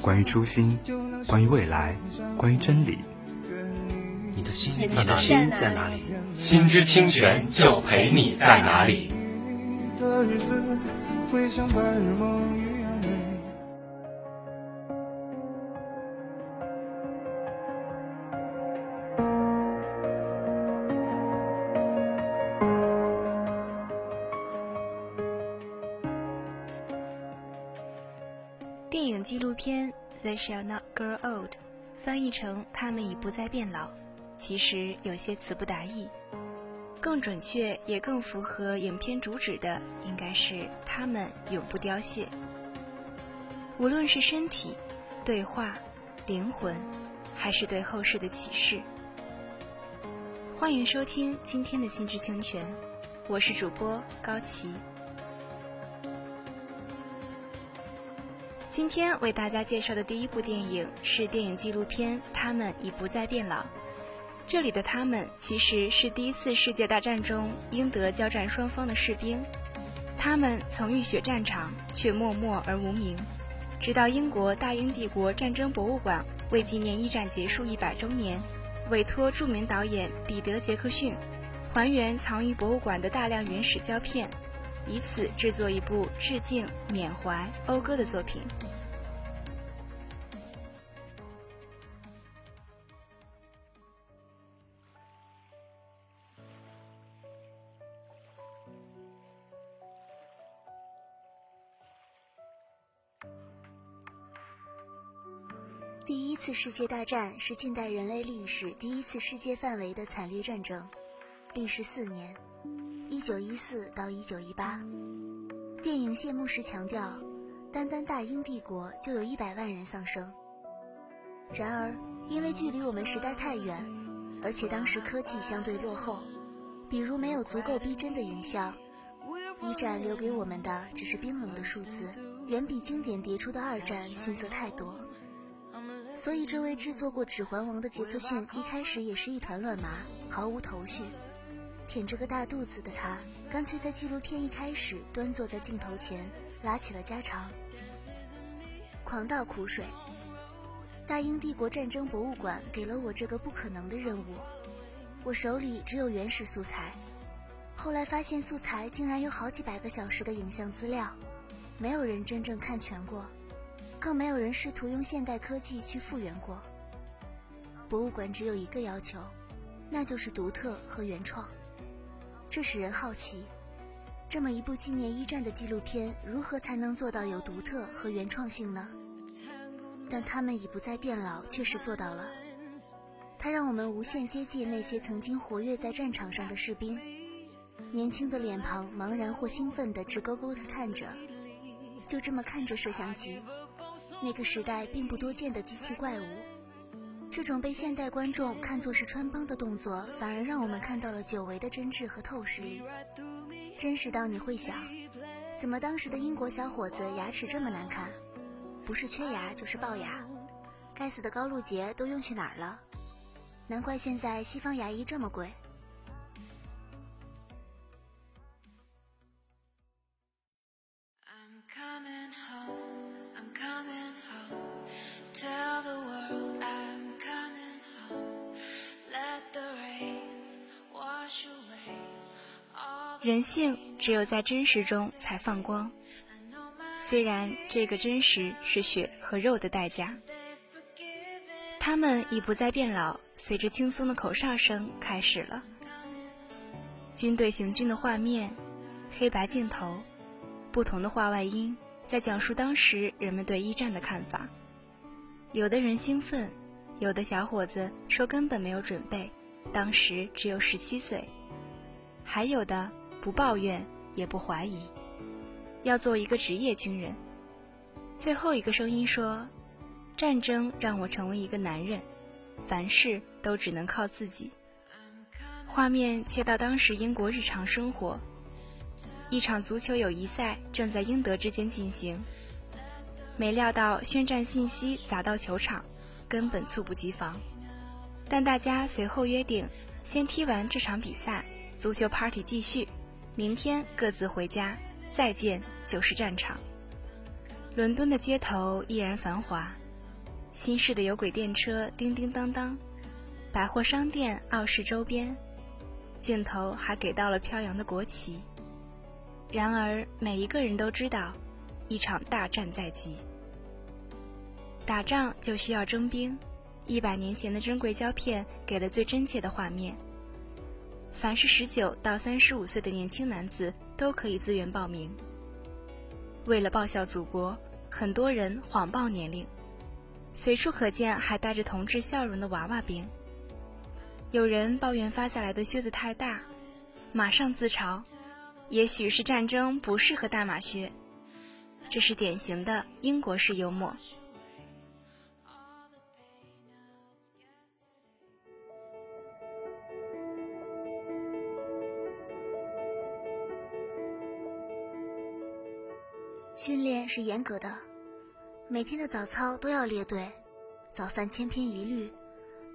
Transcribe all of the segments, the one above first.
关于初心，关于未来，关于真理。你的心，在哪里心在哪里？心之清泉就陪你在哪里。Shall Not Grow Old》，翻译成“他们已不再变老”，其实有些词不达意，更准确也更符合影片主旨的，应该是“他们永不凋谢”。无论是身体、对话、灵魂，还是对后世的启示。欢迎收听今天的《心之清泉》，我是主播高琪。今天为大家介绍的第一部电影是电影纪录片《他们已不再变老》。这里的他们其实是第一次世界大战中英德交战双方的士兵，他们曾浴血战场，却默默而无名。直到英国大英帝国战争博物馆为纪念一战结束一百周年，委托著名导演彼得·杰克逊还原藏于博物馆的大量原始胶片。以此制作一部致敬、缅怀、讴歌的作品。第一次世界大战是近代人类历史第一次世界范围的惨烈战争，历时四年。一九一四到一九一八，电影谢幕时强调，单单大英帝国就有一百万人丧生。然而，因为距离我们时代太远，而且当时科技相对落后，比如没有足够逼真的影像，一战留给我们的只是冰冷的数字，远比经典迭出的二战逊色太多。所以，这位制作过《指环王》的杰克逊一开始也是一团乱麻，毫无头绪。舔着个大肚子的他，干脆在纪录片一开始端坐在镜头前，拉起了家常，狂倒苦水。大英帝国战争博物馆给了我这个不可能的任务，我手里只有原始素材，后来发现素材竟然有好几百个小时的影像资料，没有人真正看全过，更没有人试图用现代科技去复原过。博物馆只有一个要求，那就是独特和原创。这使人好奇，这么一部纪念一战的纪录片，如何才能做到有独特和原创性呢？但他们已不再变老，确实做到了。它让我们无限接近那些曾经活跃在战场上的士兵，年轻的脸庞茫然或兴奋地直勾勾地看着，就这么看着摄像机，那个时代并不多见的机器怪物。这种被现代观众看作是穿帮的动作，反而让我们看到了久违的真挚和透视力，真实到你会想，怎么当时的英国小伙子牙齿这么难看？不是缺牙就是龅牙，该死的高露洁都用去哪儿了？难怪现在西方牙医这么贵。人性只有在真实中才放光，虽然这个真实是血和肉的代价。他们已不再变老，随着轻松的口哨声开始了。军队行军的画面，黑白镜头，不同的画外音，在讲述当时人们对一战的看法。有的人兴奋，有的小伙子说根本没有准备，当时只有十七岁，还有的不抱怨也不怀疑，要做一个职业军人。最后一个声音说。战争让我成为一个男人，凡事都只能靠自己。画面切到当时英国日常生活，一场足球友谊赛正在英德之间进行。没料到宣战信息砸到球场，根本猝不及防。但大家随后约定，先踢完这场比赛，足球 party 继续，明天各自回家，再见就是战场。伦敦的街头依然繁华。新式的有轨电车叮叮当当，百货商店傲视周边，镜头还给到了飘扬的国旗。然而，每一个人都知道，一场大战在即。打仗就需要征兵，一百年前的珍贵胶片给了最真切的画面。凡是十九到三十五岁的年轻男子都可以自愿报名。为了报效祖国，很多人谎报年龄。随处可见还带着同志笑容的娃娃兵。有人抱怨发下来的靴子太大，马上自嘲：“也许是战争不适合大马靴。”这是典型的英国式幽默。训练是严格的。每天的早操都要列队，早饭千篇一律，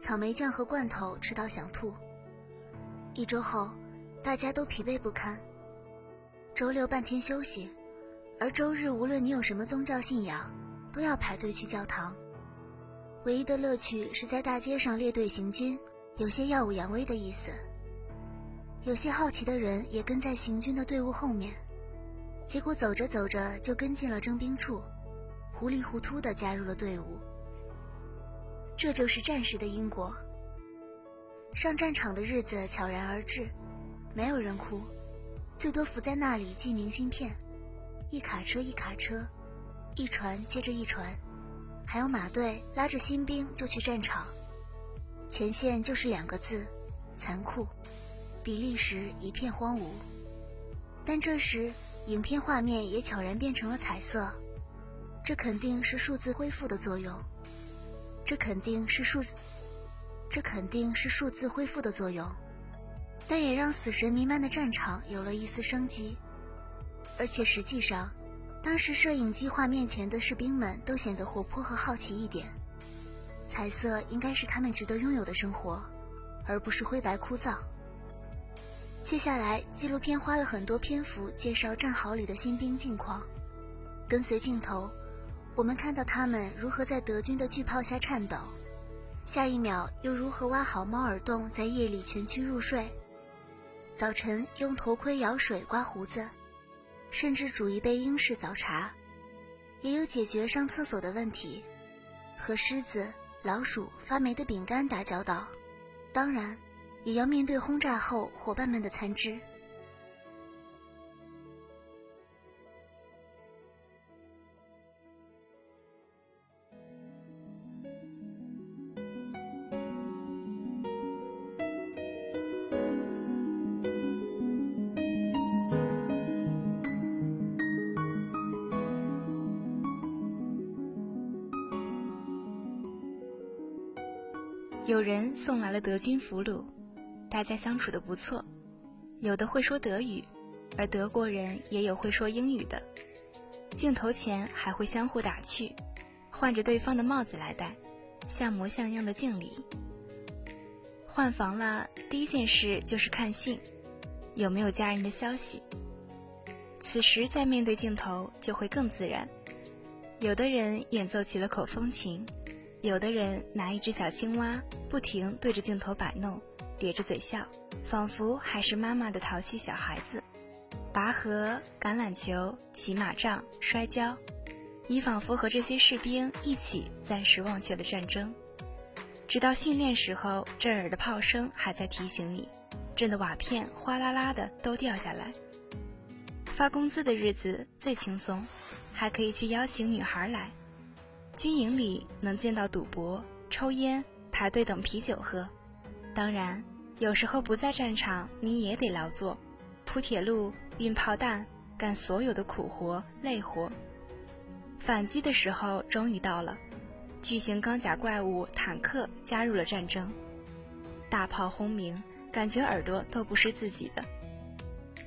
草莓酱和罐头吃到想吐。一周后，大家都疲惫不堪。周六半天休息，而周日无论你有什么宗教信仰，都要排队去教堂。唯一的乐趣是在大街上列队行军，有些耀武扬威的意思。有些好奇的人也跟在行军的队伍后面，结果走着走着就跟进了征兵处。糊里糊涂地加入了队伍。这就是战时的英国。上战场的日子悄然而至，没有人哭，最多伏在那里寄明信片。一卡车一卡车，一船接着一船，还有马队拉着新兵就去战场。前线就是两个字：残酷。比利时一片荒芜。但这时，影片画面也悄然变成了彩色。这肯定是数字恢复的作用，这肯定是数字，这肯定是数字恢复的作用，但也让死神弥漫的战场有了一丝生机。而且实际上，当时摄影机画面前的士兵们都显得活泼和好奇一点。彩色应该是他们值得拥有的生活，而不是灰白枯燥。接下来，纪录片花了很多篇幅介绍战壕里的新兵近况，跟随镜头。我们看到他们如何在德军的巨炮下颤抖，下一秒又如何挖好猫耳洞，在夜里蜷曲入睡。早晨用头盔舀水刮胡子，甚至煮一杯英式早茶，也有解决上厕所的问题，和狮子、老鼠、发霉的饼干打交道，当然，也要面对轰炸后伙伴们的残肢。有人送来了德军俘虏，大家相处的不错，有的会说德语，而德国人也有会说英语的。镜头前还会相互打趣，换着对方的帽子来戴，像模像样的敬礼。换房了，第一件事就是看信，有没有家人的消息。此时再面对镜头就会更自然，有的人演奏起了口风琴。有的人拿一只小青蛙，不停对着镜头摆弄，咧着嘴笑，仿佛还是妈妈的淘气小孩子。拔河、橄榄球、骑马杖、摔跤，你仿佛和这些士兵一起暂时忘却了战争。直到训练时候，震耳的炮声还在提醒你，震得瓦片哗啦啦的都掉下来。发工资的日子最轻松，还可以去邀请女孩来。军营里能见到赌博、抽烟、排队等啤酒喝。当然，有时候不在战场，你也得劳作，铺铁路、运炮弹，干所有的苦活累活。反击的时候终于到了。巨型钢甲怪物坦克加入了战争，大炮轰鸣，感觉耳朵都不是自己的。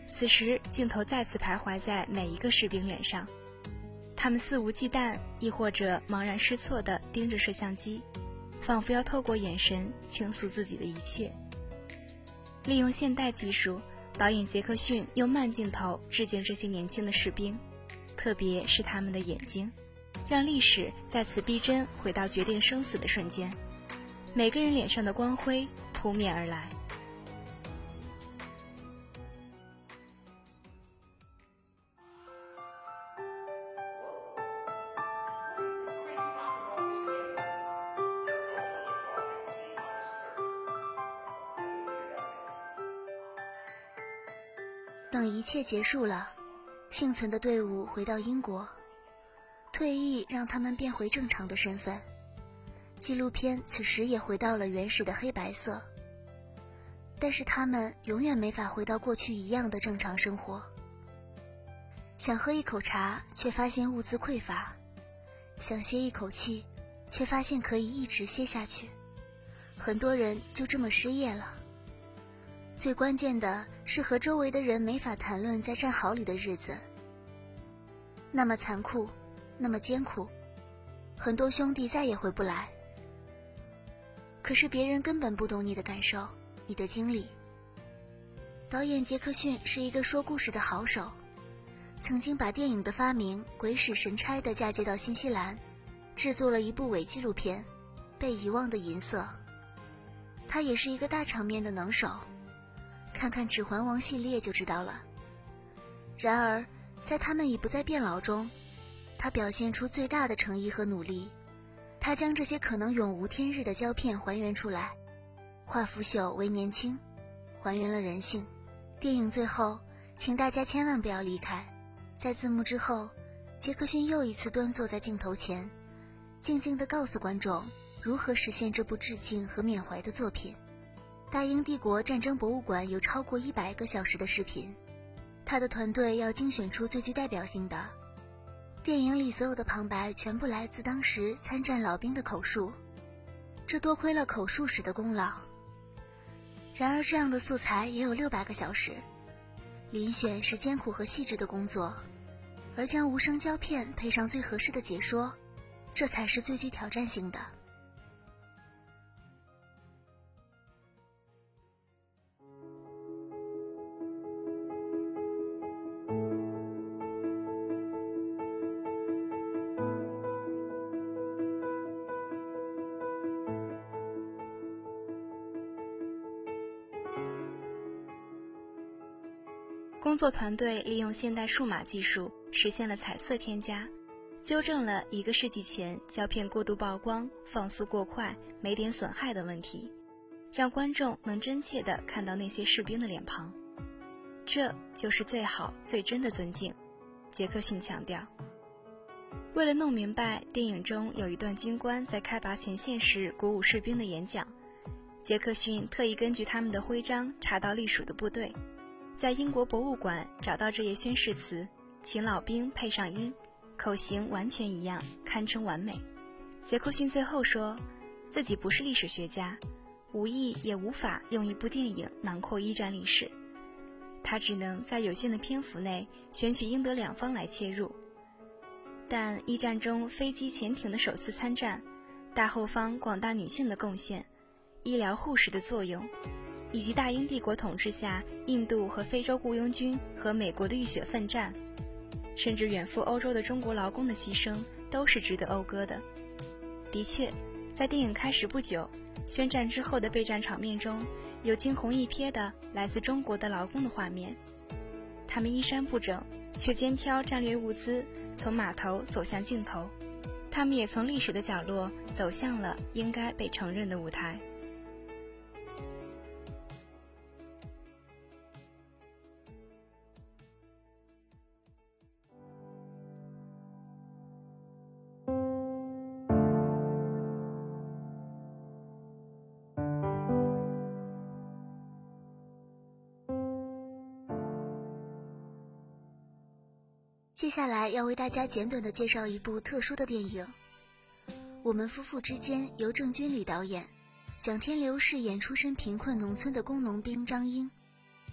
此时，镜头再次徘徊在每一个士兵脸上，他们肆无忌惮，亦或者茫然失措地盯着摄像机，仿佛要透过眼神倾诉自己的一切。利用现代技术，导演杰克逊用慢镜头致敬这些年轻的士兵，特别是他们的眼睛。让历史再次逼真，回到决定生死的瞬间，每个人脸上的光辉扑面而来。一切结束了，幸存的队伍回到英国。退役让他们变回正常的身份，纪录片此时也回到了原始的黑白色。但是他们永远没法回到过去一样的正常生活。想喝一口茶，却发现物资匮乏；想歇一口气，却发现可以一直歇下去。很多人就这么失业了。最关键的是和周围的人没法谈论在战壕里的日子，那么残酷。那么艰苦，很多兄弟再也回不来。可是别人根本不懂你的感受，你的经历。导演杰克逊是一个说故事的好手，曾经把电影的发明鬼使神差地嫁接到新西兰，制作了一部伪纪录片《被遗忘的银色》。他也是一个大场面的能手，看看《指环王》系列就知道了。然而，在他们已不再变老中。他表现出最大的诚意和努力，他将这些可能永无天日的胶片还原出来，化腐朽为年轻，还原了人性。电影最后，请大家千万不要离开。在字幕之后，杰克逊又一次端坐在镜头前，静静地告诉观众如何实现这部致敬和缅怀的作品。大英帝国战争博物馆有超过一百个小时的视频，他的团队要精选出最具代表性的。电影里所有的旁白全部来自当时参战老兵的口述，这多亏了口述史的功劳。然而，这样的素材也有六百个小时，遴选是艰苦和细致的工作，而将无声胶片配上最合适的解说，这才是最具挑战性的。工作团队利用现代数码技术实现了彩色添加，纠正了一个世纪前胶片过度曝光、放速过快、没点损害的问题，让观众能真切地看到那些士兵的脸庞。这就是最好、最真的尊敬，杰克逊强调。为了弄明白电影中有一段军官在开拔前线时鼓舞士兵的演讲，杰克逊特意根据他们的徽章查到隶属的部队。在英国博物馆找到这页宣誓词，请老兵配上音，口型完全一样，堪称完美。杰克逊最后说，自己不是历史学家，无意也无法用一部电影囊括一战历史，他只能在有限的篇幅内选取英德两方来切入。但一战中飞机、潜艇的首次参战，大后方广大女性的贡献，医疗护士的作用。以及大英帝国统治下印度和非洲雇佣军和美国的浴血奋战，甚至远赴欧洲的中国劳工的牺牲，都是值得讴歌的。的确，在电影开始不久，宣战之后的备战场面中有惊鸿一瞥的来自中国的劳工的画面，他们衣衫不整，却肩挑战略物资，从码头走向镜头。他们也从历史的角落走向了应该被承认的舞台。接下来要为大家简短的介绍一部特殊的电影，《我们夫妇之间》，由郑君里导演，蒋天流饰演出身贫困农村的工农兵张英，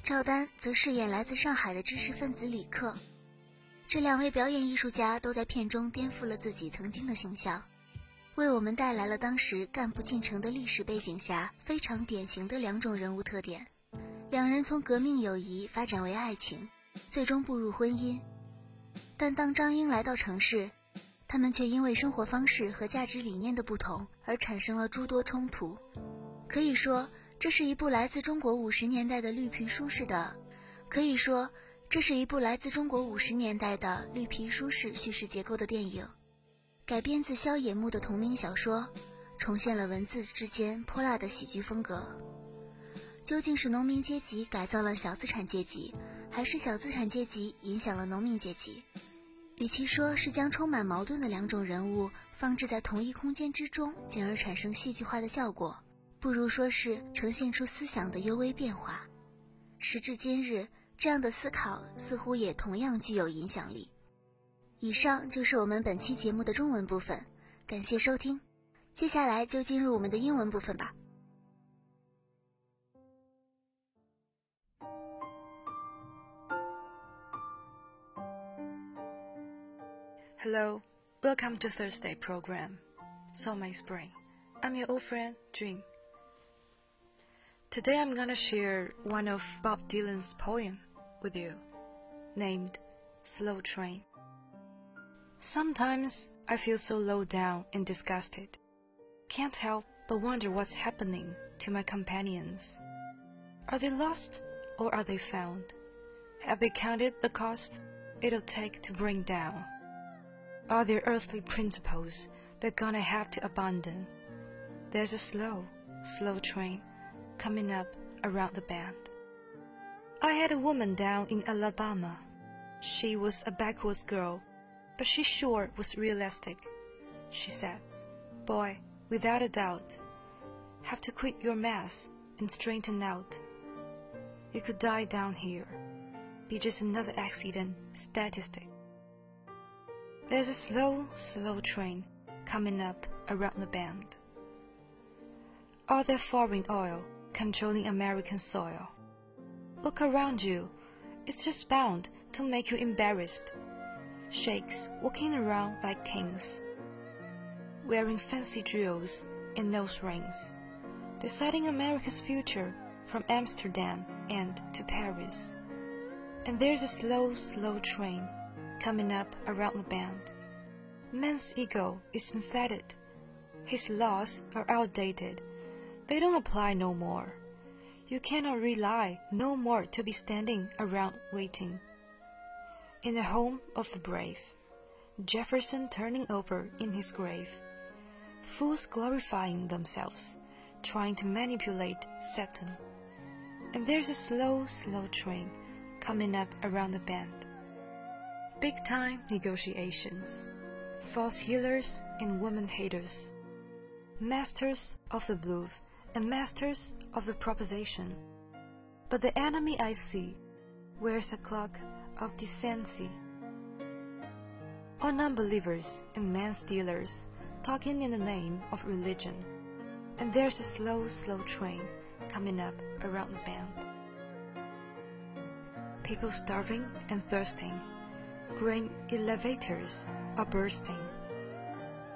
赵丹则饰演来自上海的知识分子李克。这两位表演艺术家都在片中颠覆了自己曾经的形象，为我们带来了当时干部进城的历史背景下非常典型的两种人物特点：两人从革命友谊发展为爱情，最终步入婚姻。但当张英来到城市，他们却因为生活方式和价值理念的不同而产生了诸多冲突。可以说，这是一部来自中国五十年代的绿皮书式的，可以说这是一部来自中国五十年代的绿皮书式叙事结构的电影，改编自萧野木的同名小说，重现了文字之间泼辣的喜剧风格。究竟是农民阶级改造了小资产阶级，还是小资产阶级影响了农民阶级？与其说是将充满矛盾的两种人物放置在同一空间之中，进而产生戏剧化的效果，不如说是呈现出思想的幽微变化。时至今日，这样的思考似乎也同样具有影响力。以上就是我们本期节目的中文部分，感谢收听。接下来就进入我们的英文部分吧。Hello, welcome to Thursday program. So my spring. I'm your old friend Dream. Today I'm gonna share one of Bob Dylan's poem with you, named Slow Train. Sometimes I feel so low down and disgusted. Can't help but wonder what's happening to my companions. Are they lost or are they found? Have they counted the cost it'll take to bring down? Are there earthly principles they're gonna have to abandon? There's a slow, slow train coming up around the bend. I had a woman down in Alabama. She was a backwoods girl, but she sure was realistic. She said, Boy, without a doubt, have to quit your mess and straighten out. You could die down here, be just another accident statistic. There's a slow, slow train coming up around the bend. All that foreign oil controlling American soil. Look around you, it's just bound to make you embarrassed. Sheiks walking around like kings, wearing fancy jewels and nose rings, deciding America's future from Amsterdam and to Paris. And there's a slow, slow train coming up around the bend. Man's ego is inflated. His laws are outdated. They don't apply no more. You cannot rely no more to be standing around waiting. In the home of the brave, Jefferson turning over in his grave, fools glorifying themselves, trying to manipulate Satan. And there's a slow, slow train coming up around the bend big time negotiations, false healers and woman haters, masters of the bluff and masters of the proposition. But the enemy I see wears a cloak of decency. All non-believers and man-stealers talking in the name of religion. And there's a slow, slow train coming up around the bend. People starving and thirsting grain elevators are bursting.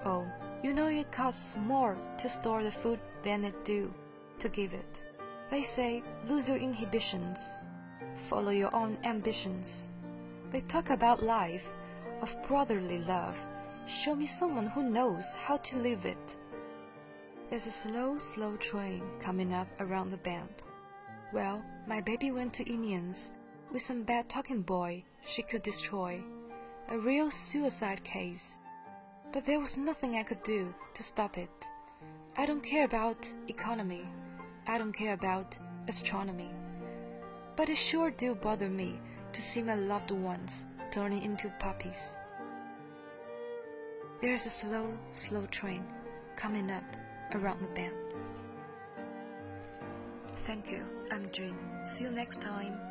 Oh, you know it costs more to store the food than it do to give it. They say lose your inhibitions, follow your own ambitions. They talk about life, of brotherly love. Show me someone who knows how to live it. There's a slow, slow train coming up around the bend. Well, my baby went to Indians with some bad talking boy she could destroy. A real suicide case. but there was nothing I could do to stop it. I don't care about economy. I don't care about astronomy. But it sure do bother me to see my loved ones turning into puppies. There's a slow, slow train coming up around the bend. Thank you, I'm Dream. See you next time.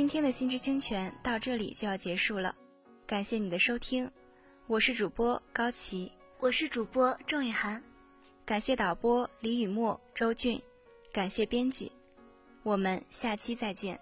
今天的心之清泉到这里就要结束了，感谢你的收听，我是主播高琪，我是主播郑雨涵，感谢导播李雨墨、周俊，感谢编辑，我们下期再见。